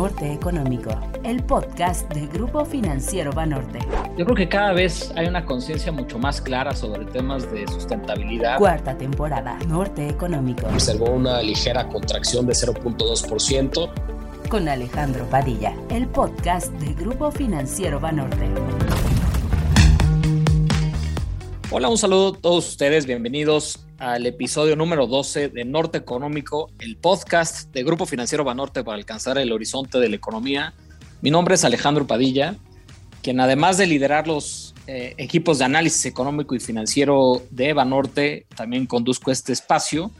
Norte Económico, el podcast del Grupo Financiero Banorte. Yo creo que cada vez hay una conciencia mucho más clara sobre temas de sustentabilidad. Cuarta temporada, Norte Económico. Observó una ligera contracción de 0.2%. Con Alejandro Padilla, el podcast del Grupo Financiero Banorte. Hola, un saludo a todos ustedes, bienvenidos al episodio número 12 de Norte Económico, el podcast de Grupo Financiero Banorte para alcanzar el horizonte de la economía. Mi nombre es Alejandro Padilla, quien además de liderar los eh, equipos de análisis económico y financiero de Banorte, también conduzco este espacio.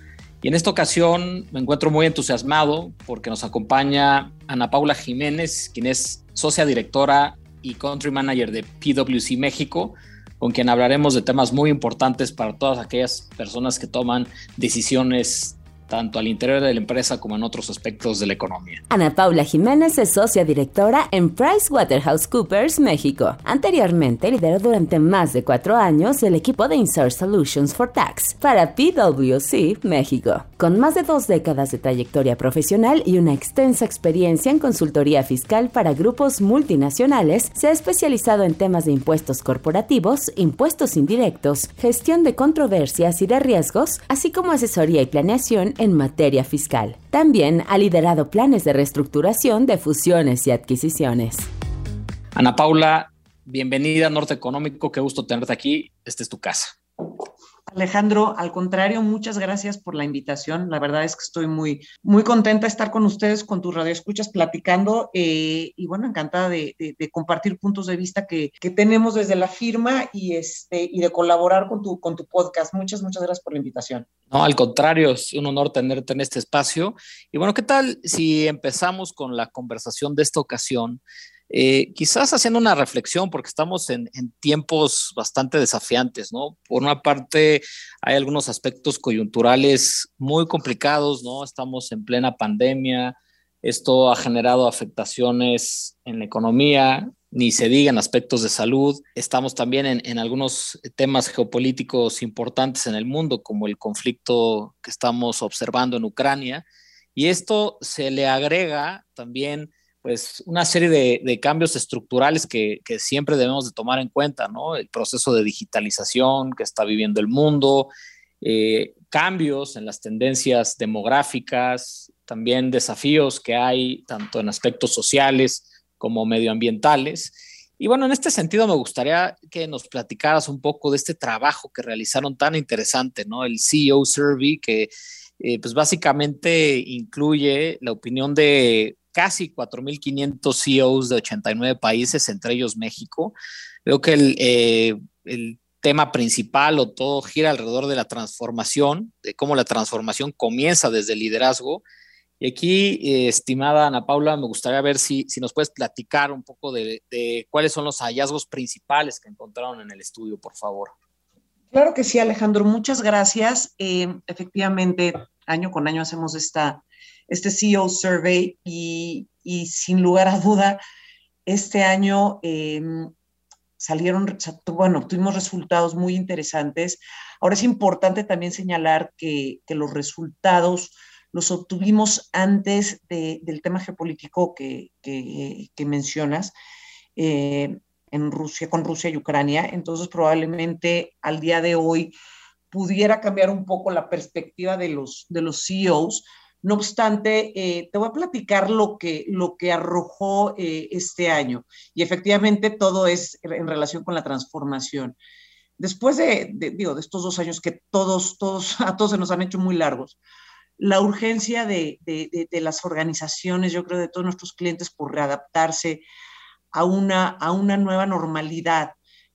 Y en esta ocasión me encuentro muy entusiasmado porque nos acompaña Ana Paula Jiménez, quien es socia directora y country manager de PwC México con quien hablaremos de temas muy importantes para todas aquellas personas que toman decisiones tanto al interior de la empresa como en otros aspectos de la economía. Ana Paula Jiménez es socia directora en PricewaterhouseCoopers México. Anteriormente lideró durante más de cuatro años el equipo de Insert Solutions for Tax para PwC México. Con más de dos décadas de trayectoria profesional y una extensa experiencia en consultoría fiscal para grupos multinacionales, se ha especializado en temas de impuestos corporativos, impuestos indirectos, gestión de controversias y de riesgos, así como asesoría y planeación en materia fiscal. También ha liderado planes de reestructuración de fusiones y adquisiciones. Ana Paula, bienvenida a Norte Económico, qué gusto tenerte aquí, esta es tu casa. Alejandro, al contrario, muchas gracias por la invitación. La verdad es que estoy muy, muy contenta de estar con ustedes, con tus radioescuchas, platicando eh, y bueno, encantada de, compartir puntos de vista que, tenemos desde la firma y, este, y de colaborar con tu, con tu podcast. Muchas, muchas gracias por la invitación. No, al contrario, es un honor tenerte en este espacio. Y bueno, ¿qué tal si empezamos con la conversación de esta ocasión? Eh, quizás haciendo una reflexión, porque estamos en, tiempos bastante desafiantes, ¿no? Por una parte, hay algunos aspectos coyunturales muy complicados, ¿no? Estamos en plena pandemia, esto ha generado afectaciones en la economía, ni se diga en aspectos de salud. Estamos también en, algunos temas geopolíticos importantes en el mundo, como el conflicto que estamos observando en Ucrania. Y esto se le agrega también pues una serie de, cambios estructurales que, siempre debemos de tomar en cuenta, ¿no? El proceso de digitalización que está viviendo el mundo, eh, cambios en las tendencias demográficas, también desafíos que hay tanto en aspectos sociales como medioambientales. Y bueno, en este sentido me gustaría que nos platicaras un poco de este trabajo que realizaron tan interesante, ¿no? El CEO Survey, que eh, pues básicamente incluye la opinión de casi 4.500 CEOs de 89 países, entre ellos México. Veo que el, eh, el, tema principal o todo gira alrededor de la transformación, de cómo la transformación comienza desde el liderazgo. Y aquí, eh, estimada Ana Paula, me gustaría ver si, si nos puedes platicar un poco de, de, cuáles son los hallazgos principales que encontraron en el estudio, por favor. Claro que sí, Alejandro, muchas gracias. Eh, efectivamente, año con año hacemos esta, este CEO Survey y, sin lugar a duda, este año em, salieron, bueno, tuvimos resultados muy interesantes. Ahora es importante también señalar que, los resultados los obtuvimos antes del tema geopolítico que, mencionas. Eh, en Rusia, con Rusia y Ucrania. Entonces, probablemente al día de hoy pudiera cambiar un poco la perspectiva de los, de los CEOs, no obstante, eh, te voy a platicar lo que, lo que arrojó eh, este año y efectivamente todo es en relación con la transformación. Después de, digo, de estos dos años que todos, todos, a todos se nos han hecho muy largos, la urgencia de, de, las organizaciones, yo creo, de todos nuestros clientes por readaptarse a una, a una nueva normalidad,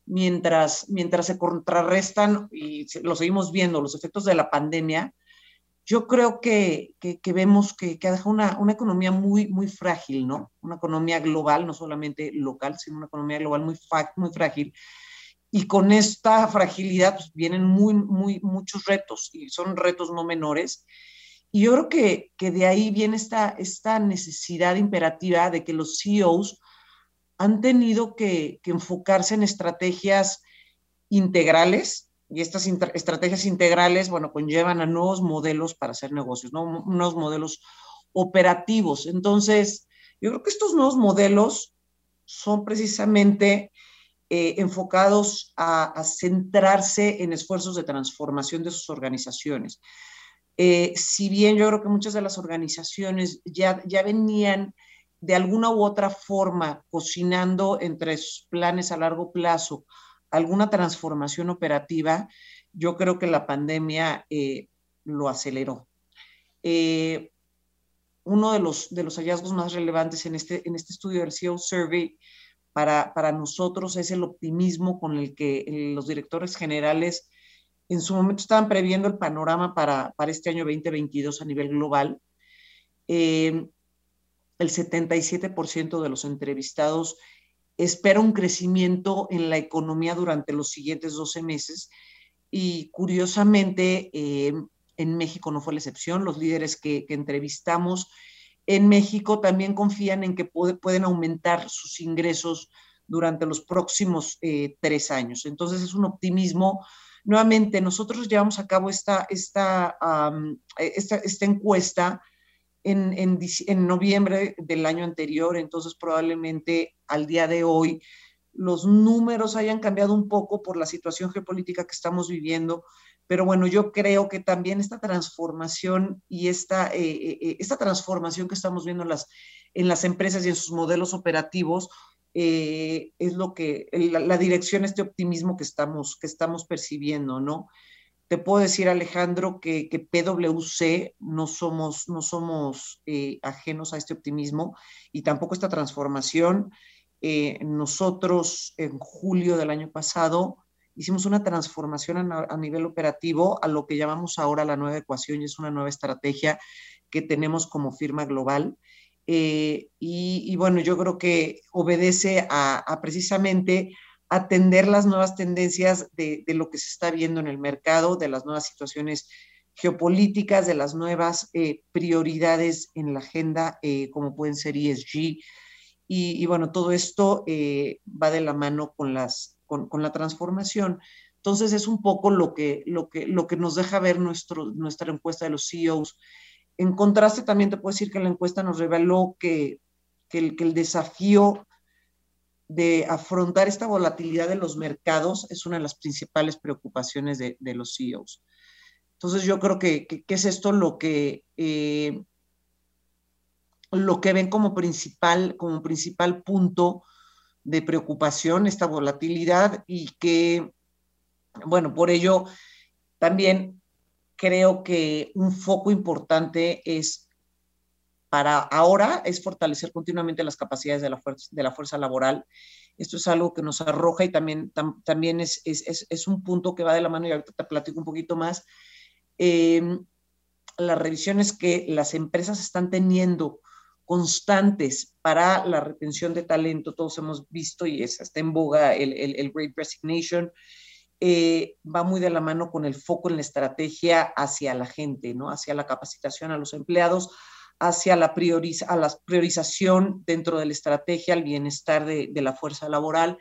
mientras, mientras se contrarrestan, y lo seguimos viendo, los efectos de la pandemia, yo creo que, vemos que, que ha dejado una, economía muy, muy frágil, ¿no? Una economía global, no solamente local, sino una economía global muy, muy frágil. Y con esta fragilidad pues, vienen muy, muy, muchos retos, y son retos no menores. Y yo creo que, de ahí viene esta, esta necesidad imperativa de que los CEOs han tenido que, que enfocarse en estrategias integrales, y estas estrategias integrales, bueno, conllevan a nuevos modelos para hacer negocios, ¿no? nuevos modelos operativos. Entonces, Yo creo que estos nuevos modelos son precisamente eh, enfocados a, centrarse en esfuerzos de transformación de sus organizaciones. Eh, si bien yo creo que muchas de las organizaciones ya, ya venían de alguna u otra forma cocinando entre sus planes a largo plazo alguna transformación operativa, yo creo que la pandemia eh, lo aceleró. uno de los, de los hallazgos más relevantes en este, en este estudio del CEO Survey para, nosotros es el optimismo con el que eh, los directores generales en su momento estaban previendo el panorama para, este año 2022 a nivel global. Eh, el 77% de los entrevistados espera un crecimiento en la economía durante los siguientes 12 meses y curiosamente eh, en México no fue la excepción. Los líderes que, entrevistamos en México también confían en que pueden aumentar sus ingresos durante los próximos eh, tres años. Entonces es un optimismo. Nuevamente, nosotros llevamos a cabo esta, esta, esta, esta encuesta en, en, en, noviembre del año anterior, entonces probablemente al día de hoy los números hayan cambiado un poco por la situación geopolítica que estamos viviendo, pero bueno, yo creo que también esta transformación y esta, eh, eh, eh, esta transformación que estamos viendo en las, en las empresas y en sus modelos operativos es lo que, la, dirección, este optimismo que estamos, que estamos percibiendo, ¿no? Te puedo decir, Alejandro, que, que PwC no somos, no somos ajenos a este optimismo y tampoco esta transformación. nosotros en julio del año pasado hicimos una transformación a, nivel operativo a lo que llamamos ahora la nueva ecuación y es una nueva estrategia que tenemos como firma global. Eh, y, bueno, yo creo que obedece a, precisamente atender las nuevas tendencias de, lo que se está viendo en el mercado, de las nuevas situaciones geopolíticas, de las nuevas eh, prioridades en la agenda, eh, como pueden ser ESG. Y, bueno, todo esto va de la mano con las con, la transformación. Entonces es un poco lo que, lo que, lo que nos deja ver nuestro, nuestra encuesta de los CEOs. En contraste, también te puedo decir que la encuesta nos reveló que, que el desafío de afrontar esta volatilidad de los mercados es una de las principales preocupaciones de, los CEOs. Entonces yo creo que, es esto lo que, eh, lo que ven como principal, como principal punto de preocupación, esta volatilidad y que, bueno, por ello también creo que un foco importante es para ahora es fortalecer continuamente las capacidades de la fuerza, laboral. Esto es algo que nos arroja y también, también es, es, es, un punto que va de la mano y ahorita te platico un poquito más. Em, las revisiones que las empresas están teniendo constantes para la retención de talento. Todos hemos visto y es, está en boga el, el, Great Resignation. Eh, va muy de la mano con el foco en la estrategia hacia la gente, ¿no? hacia la capacitación a los empleados, hacia la, a la priorización dentro de la estrategia, al bienestar de, de la fuerza laboral.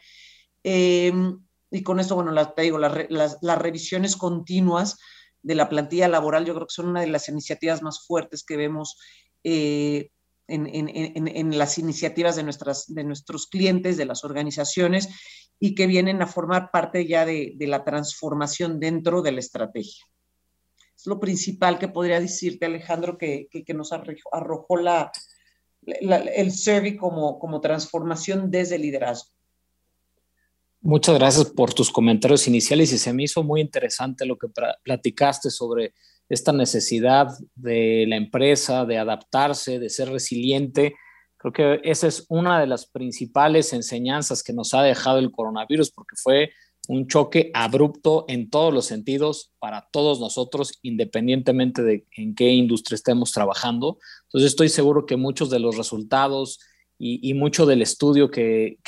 Em, y con esto, bueno, te digo, las, las, revisiones continuas de la plantilla laboral, yo creo que son una de las iniciativas más fuertes que vemos eh, en, las iniciativas de, nuestras, de nuestros clientes, de las organizaciones y que vienen a formar parte ya de, la transformación dentro de la estrategia. Es lo principal que podría decirte, Alejandro, que, nos arrojó la, el survey como, como transformación desde liderazgo. Muchas gracias por tus comentarios iniciales y se me hizo muy interesante lo que platicaste sobre esta necesidad de la empresa de adaptarse, de ser resiliente. Creo que esa es una de las principales enseñanzas que nos ha dejado el coronavirus, porque fue un choque abrupto en todos los sentidos para todos nosotros, independientemente de en qué industria estemos trabajando. Entonces estoy seguro que muchos de los resultados y, mucho del estudio que,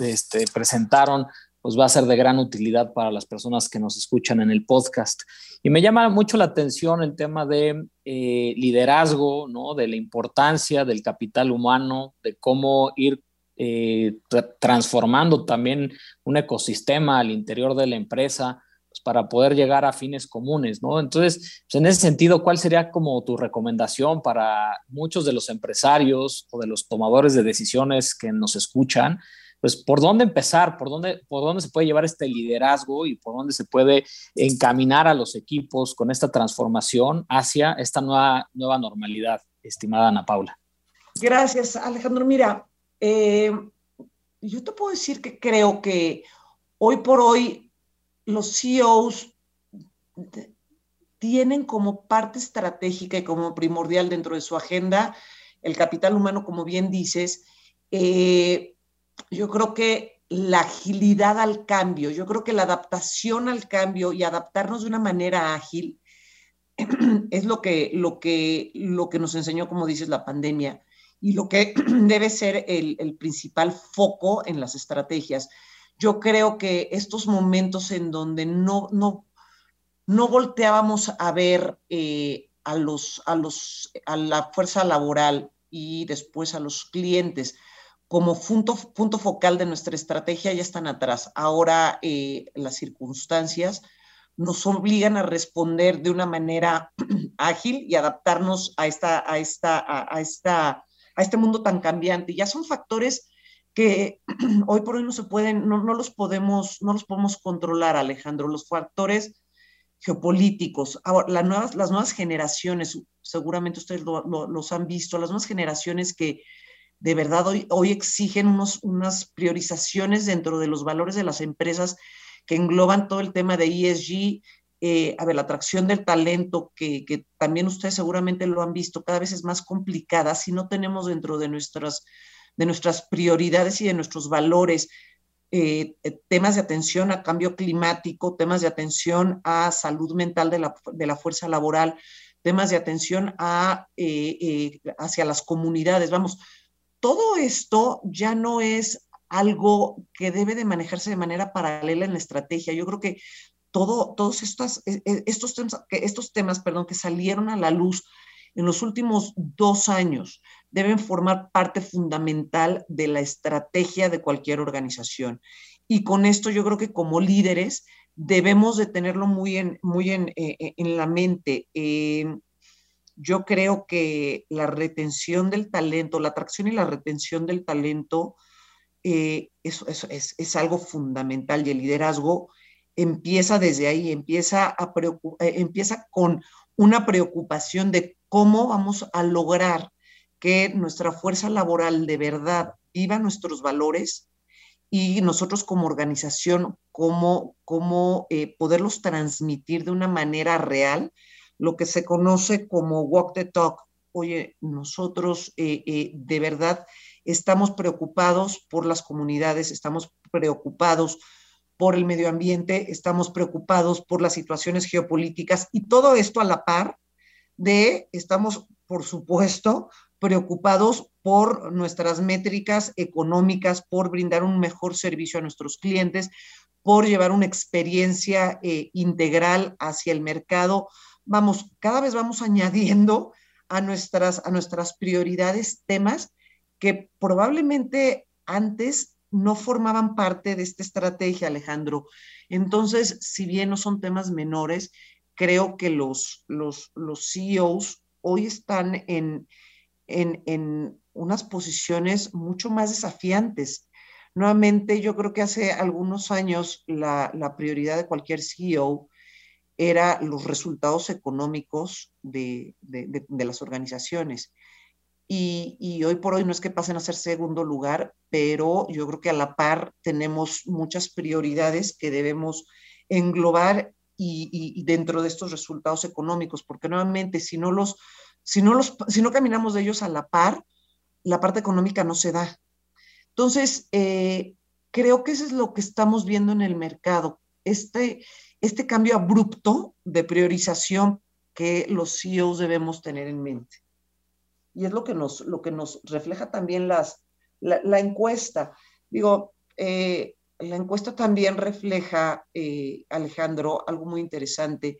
este, presentaron pues va a ser de gran utilidad para las personas que nos escuchan en el podcast. Y me llama mucho la atención el tema de eh, liderazgo, ¿no? de la importancia del capital humano, de cómo ir eh, transformando también un ecosistema al interior de la empresa, pues, para poder llegar a fines comunes, ¿no? Entonces, pues, en ese sentido, ¿cuál sería como tu recomendación para muchos de los empresarios o de los tomadores de decisiones que nos escuchan? Pues, ¿por dónde empezar? ¿Por dónde, por dónde se puede llevar este liderazgo y por dónde se puede encaminar a los equipos con esta transformación hacia esta nueva, nueva normalidad, estimada Ana Paula? Gracias, Alejandro. Mira, eh, yo te puedo decir que creo que hoy por hoy los CEOs tienen como parte estratégica y como primordial dentro de su agenda el capital humano, como bien dices. Eh, yo creo que la agilidad al cambio, yo creo que la adaptación al cambio y adaptarnos de una manera ágil es lo que, lo que, lo que nos enseñó, como dices, la pandemia y lo que debe ser el, principal foco en las estrategias. Yo creo que estos momentos en donde no, no, no volteábamos a ver eh, a, los, a, los, a la fuerza laboral y después a los clientes como punto, punto focal de nuestra estrategia ya están atrás. Ahora eh, las circunstancias nos obligan a responder de una manera ágil y adaptarnos a, esta, a, esta, a, esta, a este mundo tan cambiante. Ya son factores que hoy por hoy no se pueden, no, no, los podemos, no los podemos controlar, Alejandro, los factores geopolíticos. Ahora, las nuevas, las nuevas generaciones, seguramente ustedes los han visto, las nuevas generaciones que de verdad hoy, hoy exigen unos, unas priorizaciones dentro de los valores de las empresas que engloban todo el tema de ESG, eh, a ver, la atracción del talento, que, que, también ustedes seguramente lo han visto, cada vez es más complicada si no tenemos dentro de nuestras, de nuestras prioridades y de nuestros valores eh, eh, temas de atención a cambio climático, temas de atención a salud mental de la, de la fuerza laboral, temas de atención a, hacia las comunidades. Vamos, todo esto ya no es algo que debe de manejarse de manera paralela en la estrategia. Yo creo que todo, todos estos, e, e, estos, temas, estos temas perdón, que salieron a la luz en los últimos dos años deben formar parte fundamental de la estrategia de cualquier organización. Y con esto yo creo que como líderes debemos de tenerlo muy en, muy en, eh, en la mente. Eh, yo creo que la retención del talento, la atracción y la retención del talento eh, es, algo fundamental y el liderazgo empieza desde ahí, empieza, a eh, empieza con una preocupación de cómo vamos a lograr que nuestra fuerza laboral de verdad viva nuestros valores y nosotros como organización, cómo, cómo eh, poderlos transmitir de una manera real lo que se conoce como walk the talk. Oye, nosotros eh, de verdad estamos preocupados por las comunidades, estamos preocupados por el medio ambiente, estamos preocupados por las situaciones geopolíticas y todo esto a la par de, estamos, por supuesto, preocupados por nuestras métricas económicas, por brindar un mejor servicio a nuestros clientes, por llevar una experiencia eh, integral hacia el mercado, vamos, cada vez vamos añadiendo a nuestras, a nuestras prioridades temas que probablemente antes no formaban parte de esta estrategia, Alejandro. Entonces, si bien no son temas menores, creo que los, los, los CEOs hoy están en, en, en unas posiciones mucho más desafiantes. Nuevamente, yo creo que hace algunos años la, la prioridad de cualquier CEO era los resultados económicos de, las organizaciones. Y, hoy por hoy no es que pasen a ser segundo lugar, pero yo creo que a la par tenemos muchas prioridades que debemos englobar y, dentro de estos resultados económicos, porque nuevamente si no los, si no los, si no caminamos de ellos a la par, la parte económica no se da. Entonces, eh, creo que eso es lo que estamos viendo en el mercado. Este, este cambio abrupto de priorización que los CEOs debemos tener en mente. Y es lo que nos, lo que nos refleja también las, la, encuesta. Digo, eh, la encuesta también refleja, eh, Alejandro, algo muy interesante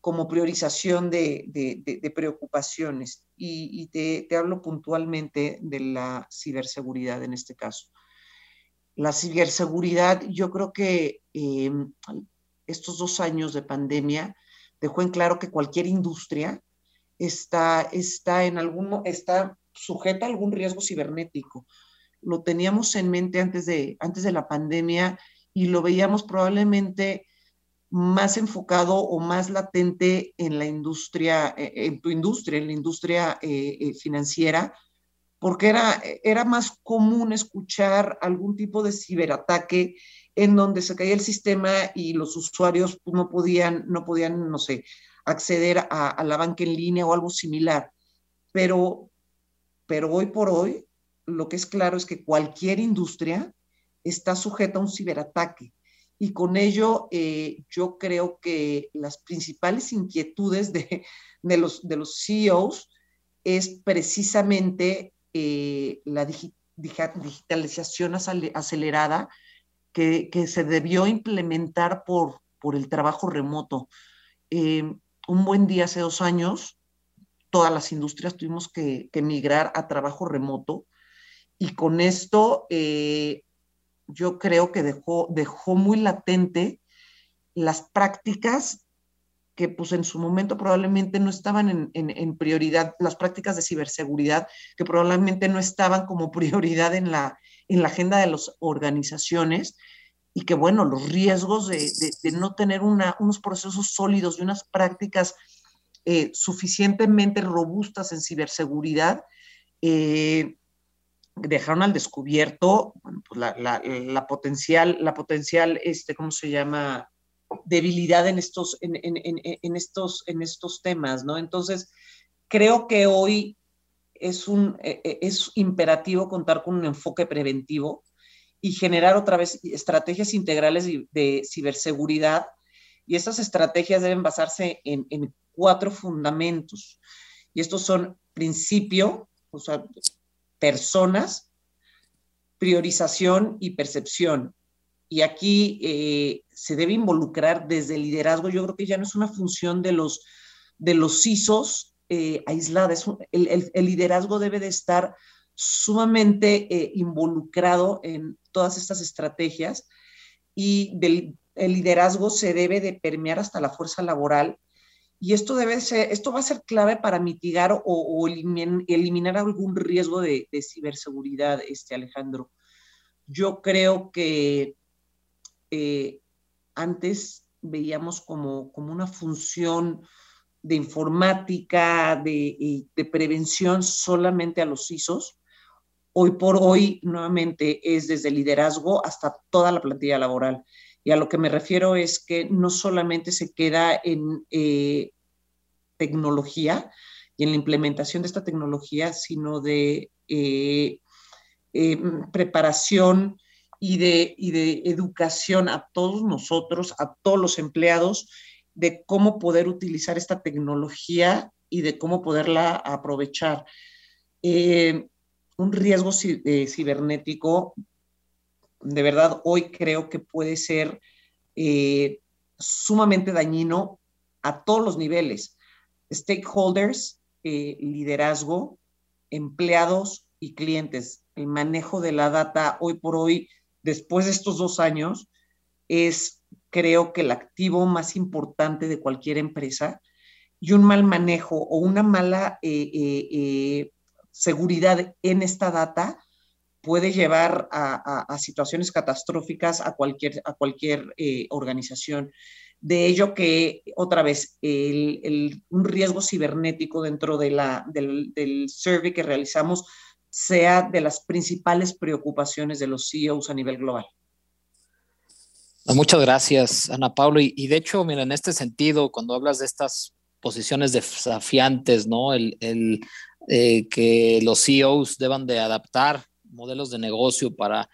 como priorización de, preocupaciones. Y, te, hablo puntualmente de la ciberseguridad en este caso. La ciberseguridad, yo creo que eh, estos dos años de pandemia dejó en claro que cualquier industria está, está, en algún, está sujeta a algún riesgo cibernético. Lo teníamos en mente antes de, antes de la pandemia y lo veíamos probablemente más enfocado o más latente en la industria, eh, en tu industria, en la industria eh, eh, financiera, porque era, era más común escuchar algún tipo de ciberataque en donde se caía el sistema y los usuarios no podían, no podían, no sé, acceder a, la banca en línea o algo similar. Pero, pero hoy por hoy, lo que es claro es que cualquier industria está sujeta a un ciberataque. Y con ello, eh, yo creo que las principales inquietudes de, de, los, de los CEOs es precisamente eh, la digitalización acelerada que, se debió implementar por, por el trabajo remoto. Eh, un buen día hace dos años, todas las industrias tuvimos que, migrar a trabajo remoto y con esto eh, yo creo que dejó, dejó muy latente las prácticas que pues en su momento probablemente no estaban en, en, prioridad, las prácticas de ciberseguridad que probablemente no estaban como prioridad en la, en la agenda de las organizaciones y que bueno, los riesgos de, no tener unos procesos sólidos y unas prácticas eh, suficientemente robustas en ciberseguridad, eh, dejaron al descubierto pues la, potencial, la potencial, este, ¿cómo se llama? debilidad en estos, en, estos, en estos temas, ¿no? Entonces, creo que hoy es, un, e, e, es imperativo contar con un enfoque preventivo y generar otra vez estrategias integrales de ciberseguridad. Y estas estrategias deben basarse en, cuatro fundamentos. Y estos son principio, o sea, personas, priorización y percepción. Y aquí eh, se debe involucrar desde el liderazgo. Yo creo que ya no es una función de los, de los eh, el, liderazgo debe de estar sumamente eh, involucrado en todas estas estrategias y el liderazgo se debe de permear hasta la fuerza laboral y esto debe ser, esto va a ser clave para mitigar o, eliminar algún riesgo de, ciberseguridad, este Alejandro. Yo creo que eh, antes veíamos como, como una función de informática, de, de, prevención solamente a los CISOs. Hoy por hoy, nuevamente, es desde liderazgo hasta toda la plantilla laboral. Y a lo que me refiero es que no solamente se queda en eh, tecnología y en la implementación de esta tecnología, sino de eh, eh, preparación y de, y de educación a todos nosotros, a todos los empleados, de cómo poder utilizar esta tecnología y de cómo poderla aprovechar. Un riesgo cibernético de verdad hoy creo que puede ser eh, sumamente dañino a todos los niveles, stakeholders, eh, liderazgo, empleados y clientes. El manejo de la data hoy por hoy, después de estos dos años, es creo que el activo más importante de cualquier empresa y un mal manejo o una mala eh, seguridad en esta data puede llevar a, situaciones catastróficas a cualquier, a cualquier eh, organización. De ello que, otra vez, el, un riesgo cibernético dentro de la, del, del survey que realizamos sea de las principales preocupaciones de los CEOs a nivel global. Muchas gracias, Ana Pablo. Y, de hecho, mira, en este sentido, cuando hablas de estas posiciones desafiantes, ¿no? El, el eh, que los CEOs deban de adaptar modelos de negocio para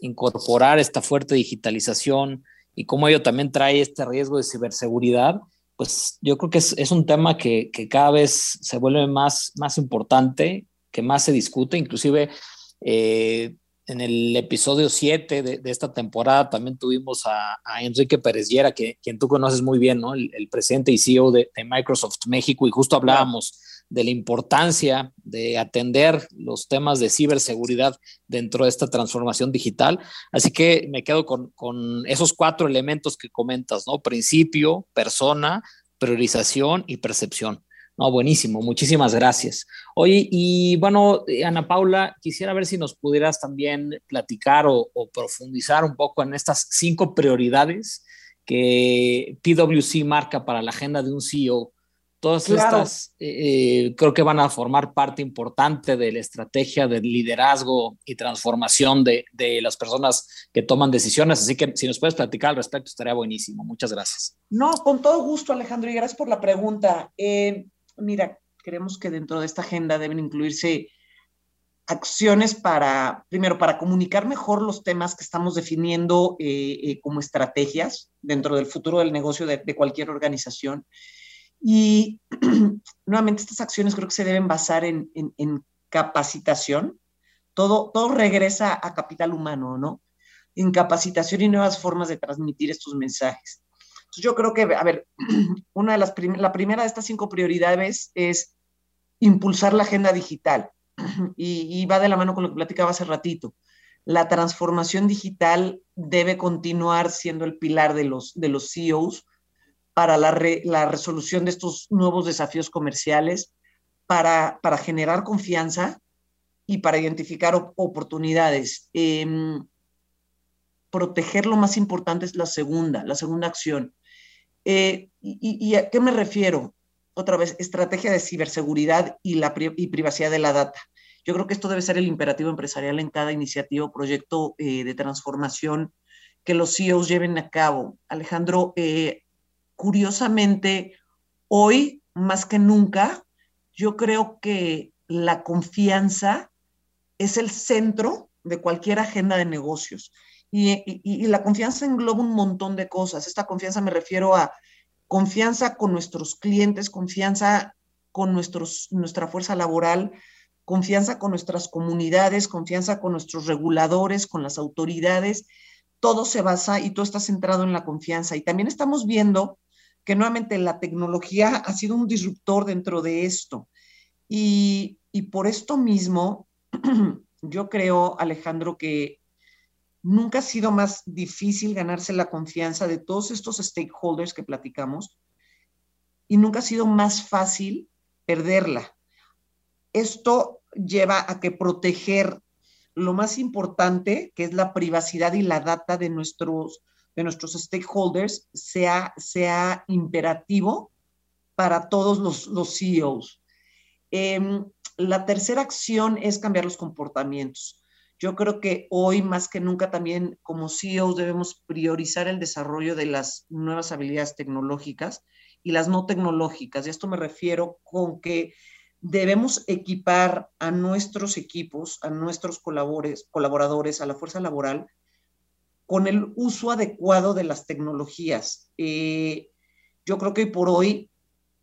incorporar esta fuerte digitalización y cómo ello también trae este riesgo de ciberseguridad, pues yo creo que es, es un tema que, que, cada vez se vuelve más, más importante, que más se discute, inclusive eh, en el episodio 7 de, de, esta temporada también tuvimos a, a Enrique Pérez Llera, que, quien tú conoces muy bien, ¿no? El, el presidente y CEO de, de, Microsoft México, y justo hablábamos de la importancia de atender los temas de ciberseguridad dentro de esta transformación digital. Así que me quedo con, con esos cuatro elementos que comentas, ¿no? Principio, persona, priorización y percepción. No, buenísimo, muchísimas gracias. Oye, y bueno, Ana Paula, quisiera ver si nos pudieras también platicar o, profundizar un poco en estas cinco prioridades que PwC marca para la agenda de un CEO. Todas estas eh, creo que van a formar parte importante de la estrategia de liderazgo y transformación de, de, las personas que toman decisiones. Así que si nos puedes platicar al respecto, estaría buenísimo. Muchas gracias. No, con todo gusto, Alejandro, y gracias por la pregunta. Eh, mira, creemos que dentro de esta agenda deben incluirse acciones para, primero, para comunicar mejor los temas que estamos definiendo eh, eh, como estrategias dentro del futuro del negocio de, cualquier organización. Y nuevamente estas acciones creo que se deben basar en, capacitación. Todo, todo regresa a capital humano, ¿no? En capacitación y nuevas formas de transmitir estos mensajes yo creo que, a ver, una de las la primera de estas cinco prioridades es impulsar la agenda digital y, va de la mano con lo que platicaba hace ratito. La transformación digital debe continuar siendo el pilar de los, de los CEOs para la, la resolución de estos nuevos desafíos comerciales, para, para generar confianza y para identificar oportunidades. Em, proteger lo más importante es la segunda, la segunda acción. Eh, y, a qué me refiero? Otra vez, estrategia de ciberseguridad y, la y privacidad de la data. Yo creo que esto debe ser el imperativo empresarial en cada iniciativa o proyecto eh, de transformación que los CEOs lleven a cabo. Alejandro, eh, curiosamente, hoy más que nunca, yo creo que la confianza es el centro de cualquier agenda de negocios. Y, la confianza engloba un montón de cosas. Esta confianza me refiero a confianza con nuestros clientes, confianza con nuestra fuerza laboral, confianza con nuestras comunidades, confianza con nuestros reguladores, con las autoridades. Todo se basa y todo está centrado en la confianza. Y también estamos viendo que nuevamente la tecnología ha sido un disruptor dentro de esto. Y, y por esto mismo, yo creo, Alejandro, que Nunca ha sido más difícil ganarse la confianza de todos estos stakeholders que platicamos y nunca ha sido más fácil perderla. Esto lleva a que proteger lo más importante, que es la privacidad y la data de nuestros, de nuestros stakeholders, sea, sea imperativo para todos los, los CEOs. Em, la tercera acción es cambiar los comportamientos. Yo creo que hoy más que nunca también como CEOs debemos priorizar el desarrollo de las nuevas habilidades tecnológicas y las no tecnológicas. Y esto me refiero con que debemos equipar a nuestros equipos, a nuestros colaboradores, a la fuerza laboral, con el uso adecuado de las tecnologías. Eh, yo creo que por hoy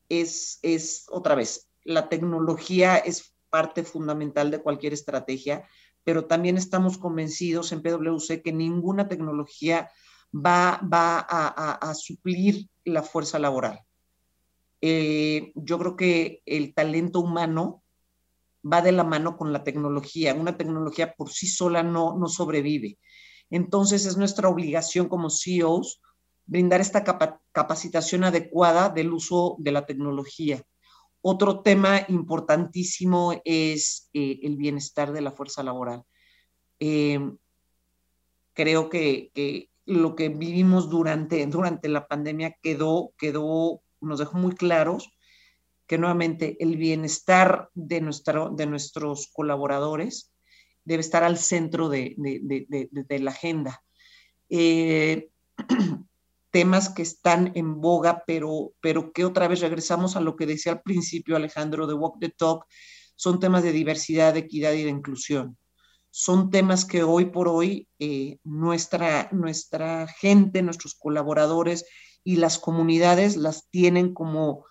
es, es, otra vez, la tecnología es parte fundamental de cualquier estrategia pero también estamos convencidos en PwC que ninguna tecnología va, va a, suplir la fuerza laboral. Eh, yo creo que el talento humano va de la mano con la tecnología. Una tecnología por sí sola no, no sobrevive. Entonces es nuestra obligación como CEOs brindar esta capacitación adecuada del uso de la tecnología. Otro tema importantísimo es eh, el bienestar de la fuerza laboral. Eh, creo que, lo que vivimos durante, durante la pandemia quedó, quedó, nos dejó muy claros que nuevamente el bienestar de, de nuestros colaboradores debe estar al centro de, la agenda. Eh, temas que están en boga, pero, pero que otra vez regresamos a lo que decía al principio Alejandro de Walk the Talk, son temas de diversidad, de equidad y de inclusión. Son temas que hoy por hoy eh, nuestra, nuestra gente, nuestros colaboradores y las comunidades las tienen como,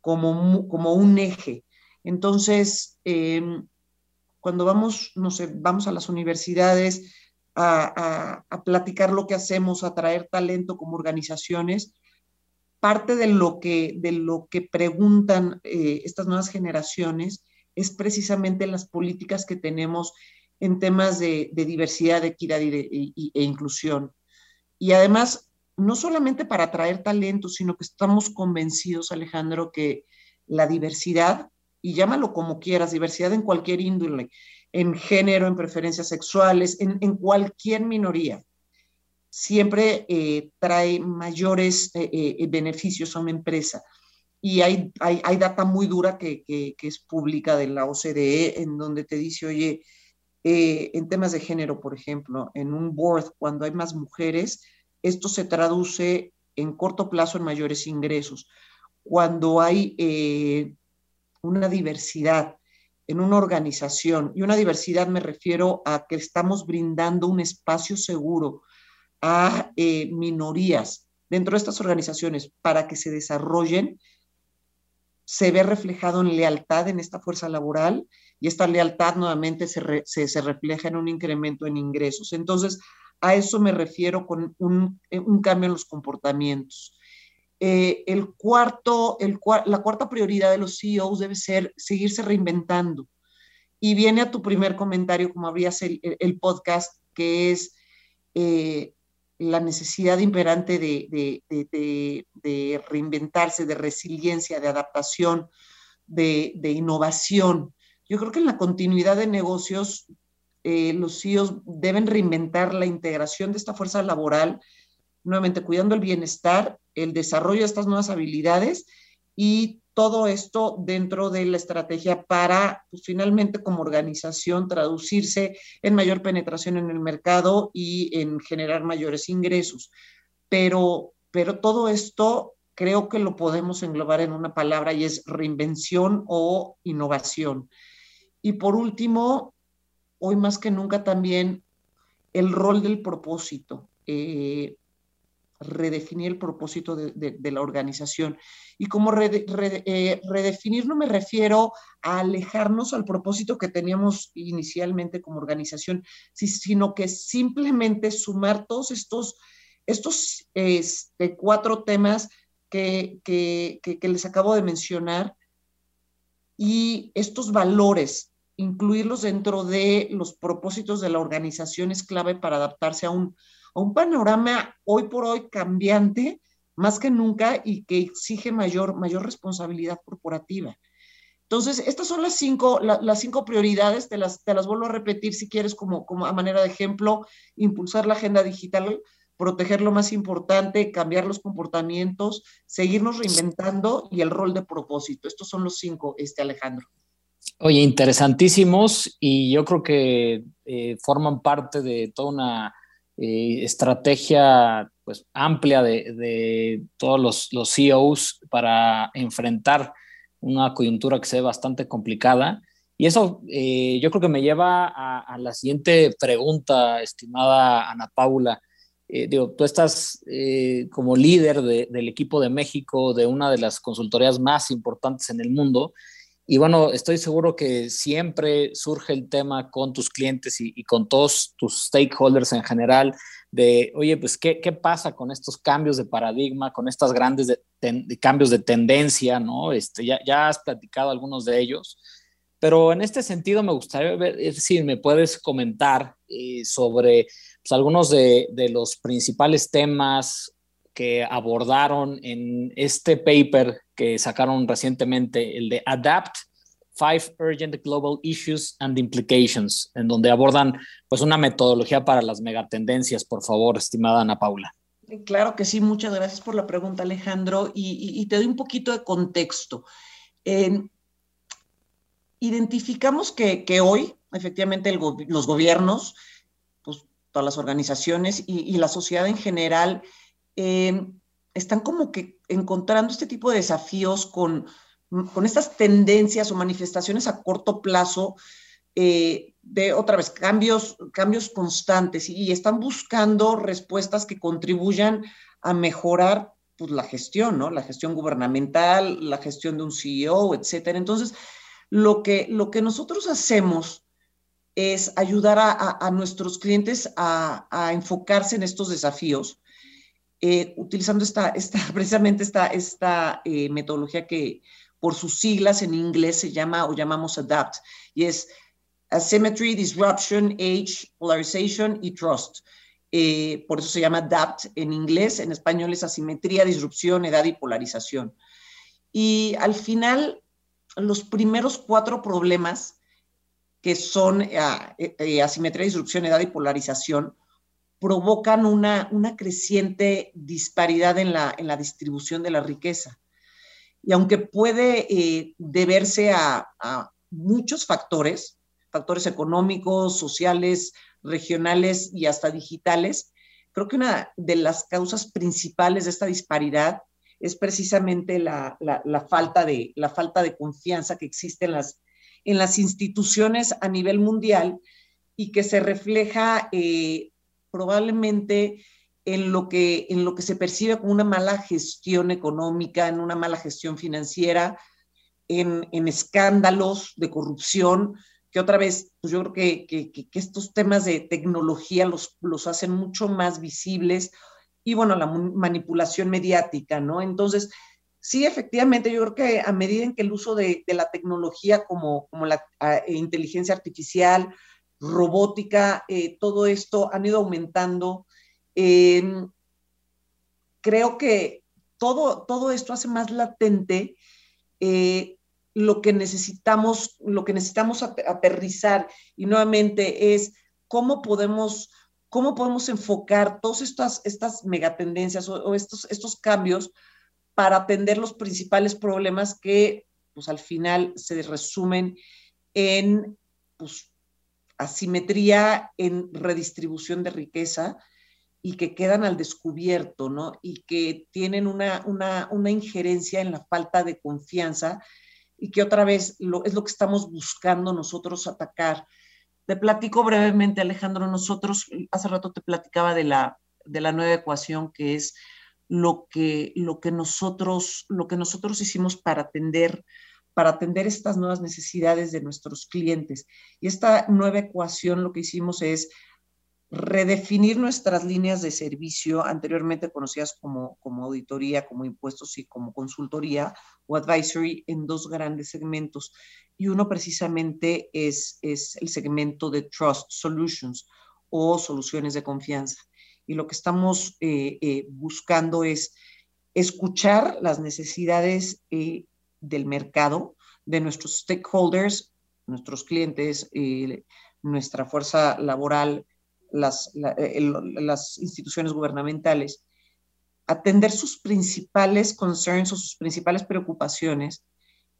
como, como un eje. Entonces, em, cuando vamos, no sé, vamos a las universidades, a, platicar lo que hacemos, a traer talento como organizaciones, parte de lo que, de lo que preguntan eh, estas nuevas generaciones es precisamente las políticas que tenemos en temas de, diversidad, equidad e inclusión. Y además, no solamente para atraer talento, sino que estamos convencidos, Alejandro, que la diversidad, y llámalo como quieras, diversidad en cualquier índole, en género, en preferencias sexuales, en, cualquier minoría, siempre eh, trae mayores eh, eh, beneficios a una empresa. Y hay, hay, data muy dura que, es pública de la OCDE, en donde te dice, oye, en temas de género, por ejemplo, en un board, cuando hay más mujeres, esto se traduce en corto plazo en mayores ingresos. Cuando hay una diversidad en una organización, y una diversidad me refiero a que estamos brindando un espacio seguro a eh, minorías dentro de estas organizaciones para que se desarrollen, se ve reflejado en lealtad en esta fuerza laboral y esta lealtad nuevamente se, se, refleja en un incremento en ingresos. Entonces, a eso me refiero con un, un cambio en los comportamientos. Eh, el cuarto, el, la cuarta prioridad de los CEOs debe ser seguirse reinventando. Y viene a tu primer comentario, como abrías el, el podcast, que es eh, la necesidad imperante de, de, de, reinventarse, de resiliencia, de adaptación, de, innovación. Yo creo que en la continuidad de negocios, eh, los CEOs deben reinventar la integración de esta fuerza laboral nuevamente cuidando el bienestar, el desarrollo de estas nuevas habilidades y todo esto dentro de la estrategia para, pues, finalmente como organización, traducirse en mayor penetración en el mercado y en generar mayores ingresos. Pero, pero todo esto creo que lo podemos englobar en una palabra y es reinvención o innovación. Y por último, hoy más que nunca también el rol del propósito. Eh, redefinir el propósito de, la organización. Y como eh, redefinir no me refiero a alejarnos al propósito que teníamos inicialmente como organización, sino que simplemente sumar todos estos, estos este, cuatro temas que, que les acabo de mencionar y estos valores incluirlos dentro de los propósitos de la organización es clave para adaptarse a un, a un panorama hoy por hoy cambiante más que nunca y que exige mayor, mayor responsabilidad corporativa. Entonces, estas son las cinco, las cinco prioridades, te las, te las vuelvo a repetir si quieres como, como a manera de ejemplo, impulsar la agenda digital, proteger lo más importante, cambiar los comportamientos, seguirnos reinventando y el rol de propósito. Estos son los cinco, este Alejandro. Oye, interesantísimos y yo creo que eh, forman parte de toda una eh, estrategia pues, amplia de, todos los, los, CEOs para enfrentar una coyuntura que se ve bastante complicada. Y eso eh, yo creo que me lleva a, la siguiente pregunta, estimada Ana Paula. Eh, digo, tú estás como líder del equipo de México de una de las consultorías más importantes en el mundo y bueno, estoy seguro que siempre surge el tema con tus clientes y, con todos tus stakeholders en general de, oye, pues, ¿qué, qué pasa con estos cambios de paradigma, con estos grandes cambios de tendencia, ¿no? Este, ya, ya has platicado algunos de ellos, pero en este sentido me gustaría ver si me puedes comentar eh, sobre pues, algunos de, de los principales temas que abordaron en este paper que sacaron recientemente, el de Adapt, Five Urgent Global Issues and Implications, en donde abordan pues una metodología para las megatendencias, por favor, estimada Ana Paula. Claro que sí, muchas gracias por la pregunta, Alejandro, y, te doy un poquito de contexto. identificamos que, hoy, efectivamente, los gobiernos, pues, todas las organizaciones y la sociedad en general eh, están como que encontrando este tipo de desafíos con, con estas tendencias o manifestaciones a corto plazo eh, de otra vez cambios, cambios constantes y, están buscando respuestas que contribuyan a mejorar pues, la gestión, ¿no? La gestión gubernamental, la gestión de un CEO, etcétera. Entonces, lo que, lo que nosotros hacemos es ayudar a, nuestros clientes a, a, enfocarse en estos desafíos eh, utilizando esta, precisamente esta, esta eh, metodología que por sus siglas en inglés se llama o llamamos ADAPT, y es Asymmetry, Disruption, Age, Polarization y Trust. Eh, por eso se llama ADAPT en inglés, en español es asimetría, disrupción, edad y polarización. Y al final, los primeros cuatro problemas, que son asimetría, disrupción, edad y polarización, provocan una, una creciente disparidad en la, en la, distribución de la riqueza. Y aunque puede eh, deberse a, a, muchos factores, factores económicos, sociales, regionales y hasta digitales, creo que una de las causas principales de esta disparidad es precisamente la, la, la falta, de, la falta de confianza que existe en las, en las instituciones a nivel mundial y que se refleja eh, probablemente en lo, que, en lo que se percibe como una mala gestión económica, en una mala gestión financiera, en, en escándalos de corrupción, que otra vez, pues yo creo que, que, estos temas de tecnología los, los hacen mucho más visibles y bueno, la manipulación mediática, ¿no? Entonces, sí, efectivamente, yo creo que a medida en que el uso de, de la tecnología como, como la a, inteligencia artificial, robótica, eh, todo esto han ido aumentando. Eh, creo que todo, todo esto hace más latente eh, lo que necesitamos, lo que necesitamos aterrizar y nuevamente es cómo podemos, cómo podemos enfocar todas estas, estas megatendencias o, o estos, estos cambios para atender los principales problemas que pues al final se resumen en pues, asimetría en redistribución de riqueza y que quedan al descubierto, ¿no? Y que tienen una, una, una injerencia en la falta de confianza y que otra vez lo, es lo que estamos buscando nosotros atacar. Te platico brevemente, Alejandro, nosotros hace rato te platicaba de la, de la nueva ecuación que es lo que, lo que nosotros, lo que nosotros hicimos para atender para atender estas nuevas necesidades de nuestros clientes. Y esta nueva ecuación lo que hicimos es redefinir nuestras líneas de servicio anteriormente conocidas como, como auditoría, como impuestos y como consultoría o advisory en dos grandes segmentos. Y uno precisamente es, es el segmento de Trust Solutions o soluciones de confianza. Y lo que estamos eh, eh, buscando es escuchar las necesidades eh, del mercado, de nuestros stakeholders, nuestros clientes, eh, nuestra fuerza laboral, el, las instituciones gubernamentales, atender sus principales concerns o sus principales preocupaciones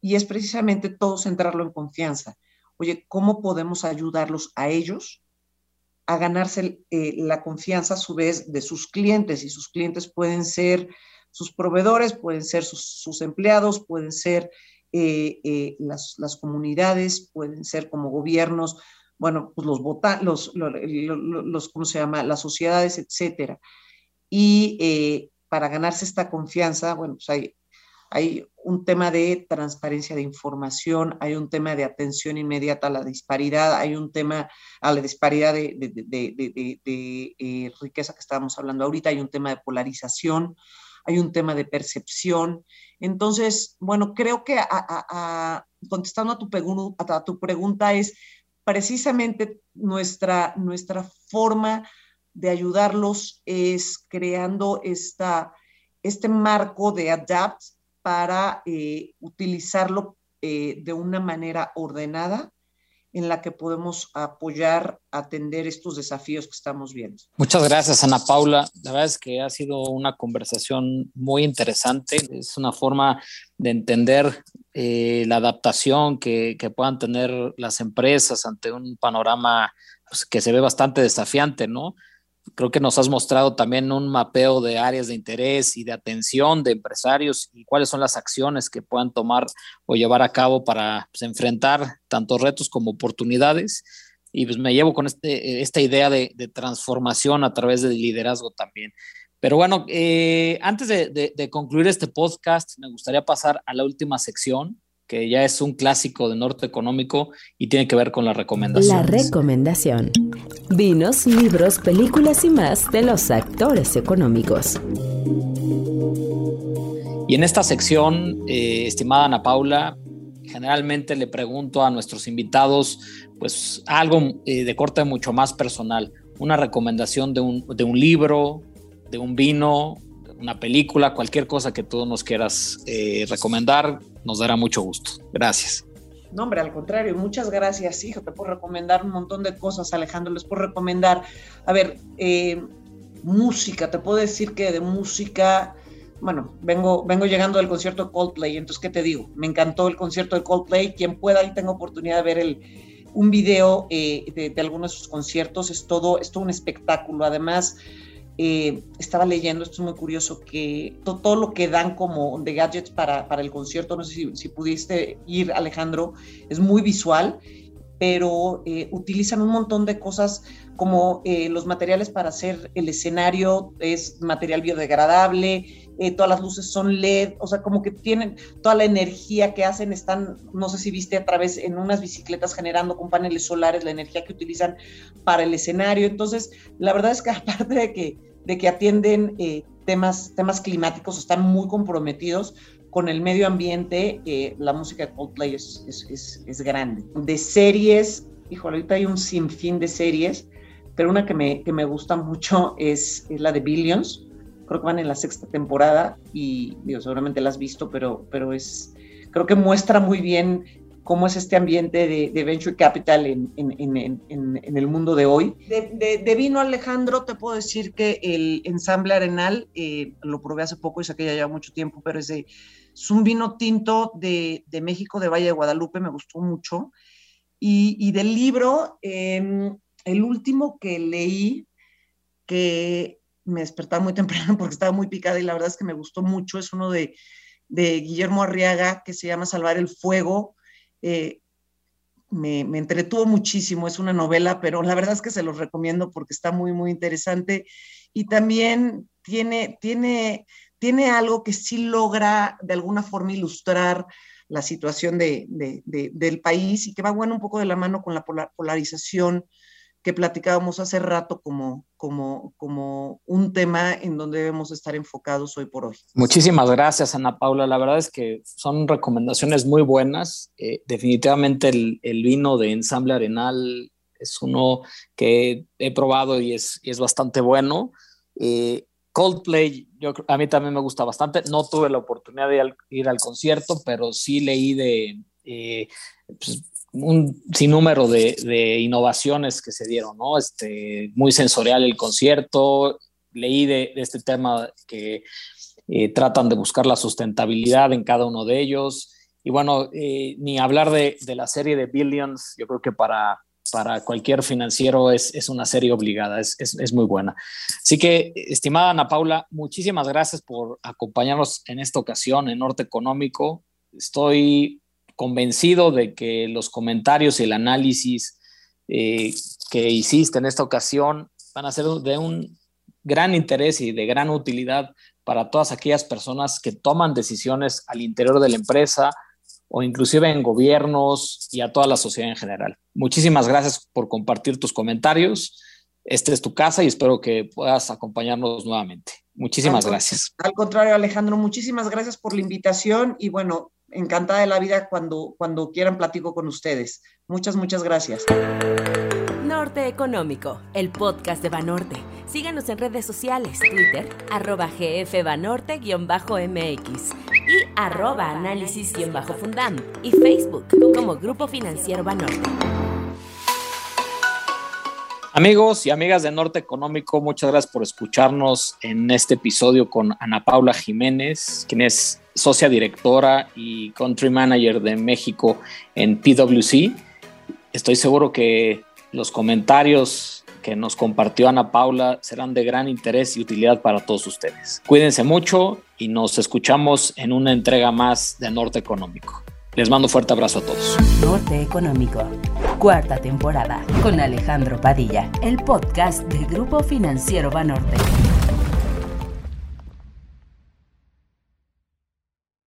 y es precisamente todo centrarlo en confianza. Oye, ¿cómo podemos ayudarlos a ellos a ganarse eh, la confianza a su vez de sus clientes? Y sus clientes pueden ser sus proveedores, pueden ser sus, empleados, pueden ser eh, eh, las, las, comunidades, pueden ser como gobiernos, bueno, pues los, vota los, los, ¿cómo se llama? Las sociedades, etcétera. Y eh, para ganarse esta confianza, bueno, pues hay, hay un tema de transparencia de información, hay un tema de atención inmediata a la disparidad, hay un tema a la disparidad de, de, de, riqueza que estábamos hablando ahorita, hay un tema de polarización, hay un tema de percepción. Entonces, bueno, creo que a, contestando a tu, a tu pregunta es precisamente nuestra, nuestra forma de ayudarlos es creando esta, este marco de ADAPT para eh, utilizarlo eh, de una manera ordenada en la que podemos apoyar, atender estos desafíos que estamos viendo. Muchas gracias, Ana Paula. La verdad es que ha sido una conversación muy interesante. Es una forma de entender eh, la adaptación que, puedan tener las empresas ante un panorama pues, que se ve bastante desafiante, ¿no? Creo que nos has mostrado también un mapeo de áreas de interés y de atención de empresarios y cuáles son las acciones que puedan tomar o llevar a cabo para pues, enfrentar tantos retos como oportunidades. Y pues me llevo con este, esta idea de, de transformación a través del liderazgo también. Pero bueno, eh, antes de, de, de concluir este podcast, me gustaría pasar a la última sección, que ya es un clásico de Norte Económico y tiene que ver con la recomendación. La recomendación. Vinos, libros, películas y más de los actores económicos. Y en esta sección, eh, estimada Ana Paula, generalmente le pregunto a nuestros invitados, pues algo eh, de corte mucho más personal, una recomendación de un, de un libro, de un vino, una película, cualquier cosa que tú nos quieras eh, recomendar, nos dará mucho gusto. Gracias. No, hombre, al contrario, muchas gracias, hijo. Te puedo recomendar un montón de cosas, Alejandro. Les puedo recomendar, a ver, eh, música. Te puedo decir que de música, bueno, vengo, vengo llegando del concierto de Coldplay, entonces, ¿qué te digo? Me encantó el concierto de Coldplay. Quien pueda, ahí tengo oportunidad de ver el, un video eh, de, de, algunos de sus conciertos. Es todo, es todo un espectáculo. Además, eh, estaba leyendo, esto es muy curioso, que todo lo que dan como de gadgets para, para el concierto, no sé si, pudiste ir, Alejandro, es muy visual, pero eh, utilizan un montón de cosas como eh, los materiales para hacer el escenario, es material biodegradable, todas las luces son LED, o sea, como que tienen toda la energía que hacen, están, no sé si viste a través en unas bicicletas generando con paneles solares la energía que utilizan para el escenario. Entonces, la verdad es que aparte de que de que atienden eh, temas, temas climáticos, están muy comprometidos con el medio ambiente. Eh, la música de Coldplay es, es, es, grande. De series, híjole, ahorita hay un sinfín de series, pero una que me, que me gusta mucho es, la de Billions. Creo que van en la sexta temporada y digo, seguramente la has visto, pero, pero es, creo que muestra muy bien cómo es este ambiente de, venture capital en, el mundo de hoy. De, vino Alejandro, te puedo decir que el ensamble Arenal, eh, lo probé hace poco y sé que ya lleva mucho tiempo, pero es, un vino tinto de, México, de Valle de Guadalupe, me gustó mucho. Y, del libro, em, el último que leí, que me despertaba muy temprano porque estaba muy picada y la verdad es que me gustó mucho, es uno de, de Guillermo Arriaga que se llama Salvar el Fuego eh, me, entretuvo muchísimo, es una novela, pero la verdad es que se los recomiendo porque está muy, muy interesante. Y también tiene, tiene, tiene algo que sí logra de alguna forma ilustrar la situación de, del país y que va bueno un poco de la mano con la polarización que platicábamos hace rato como, como, como un tema en donde debemos estar enfocados hoy por hoy. Muchísimas gracias, Ana Paula. La verdad es que son recomendaciones muy buenas. Eh, definitivamente el, el, vino de Ensamble Arenal es uno que he probado y es, y es bastante bueno. Eh, Coldplay, yo, a mí también me gusta bastante. No tuve la oportunidad de ir al concierto, pero sí leí de... Eh, pues, un sinnúmero de, de, innovaciones que se dieron, ¿no? Este, muy sensorial el concierto, leí de, este tema que eh, tratan de buscar la sustentabilidad en cada uno de ellos. Y bueno, eh, ni hablar de, de, la serie de Billions, yo creo que para, para cualquier financiero es, es una serie obligada, es, es, es, muy buena. Así que, estimada Ana Paula, muchísimas gracias por acompañarnos en esta ocasión en Norte Económico. Estoy convencido de que los comentarios y el análisis eh, que hiciste en esta ocasión van a ser de un gran interés y de gran utilidad para todas aquellas personas que toman decisiones al interior de la empresa o inclusive en gobiernos y a toda la sociedad en general. Muchísimas gracias por compartir tus comentarios. Esta es tu casa y espero que puedas acompañarnos nuevamente. Muchísimas gracias. Al contrario, Alejandro, muchísimas gracias por la invitación y bueno, encantada de la vida cuando, cuando quieran platico con ustedes. Muchas, muchas gracias. Norte Económico, el podcast de Banorte. Síganos en redes sociales, Twitter, arroba gfbanorte-mx y arroba análisis-fundam y Facebook como Grupo Financiero Banorte. Amigos y amigas de Norte Económico, muchas gracias por escucharnos en este episodio con Ana Paula Jiménez, quien es socia directora y country manager de México en PwC. Estoy seguro que los comentarios que nos compartió Ana Paula serán de gran interés y utilidad para todos ustedes. Cuídense mucho y nos escuchamos en una entrega más de Norte Económico. Les mando un fuerte abrazo a todos. Norte Económico, cuarta temporada, con Alejandro Padilla, el podcast del Grupo Financiero Banorte.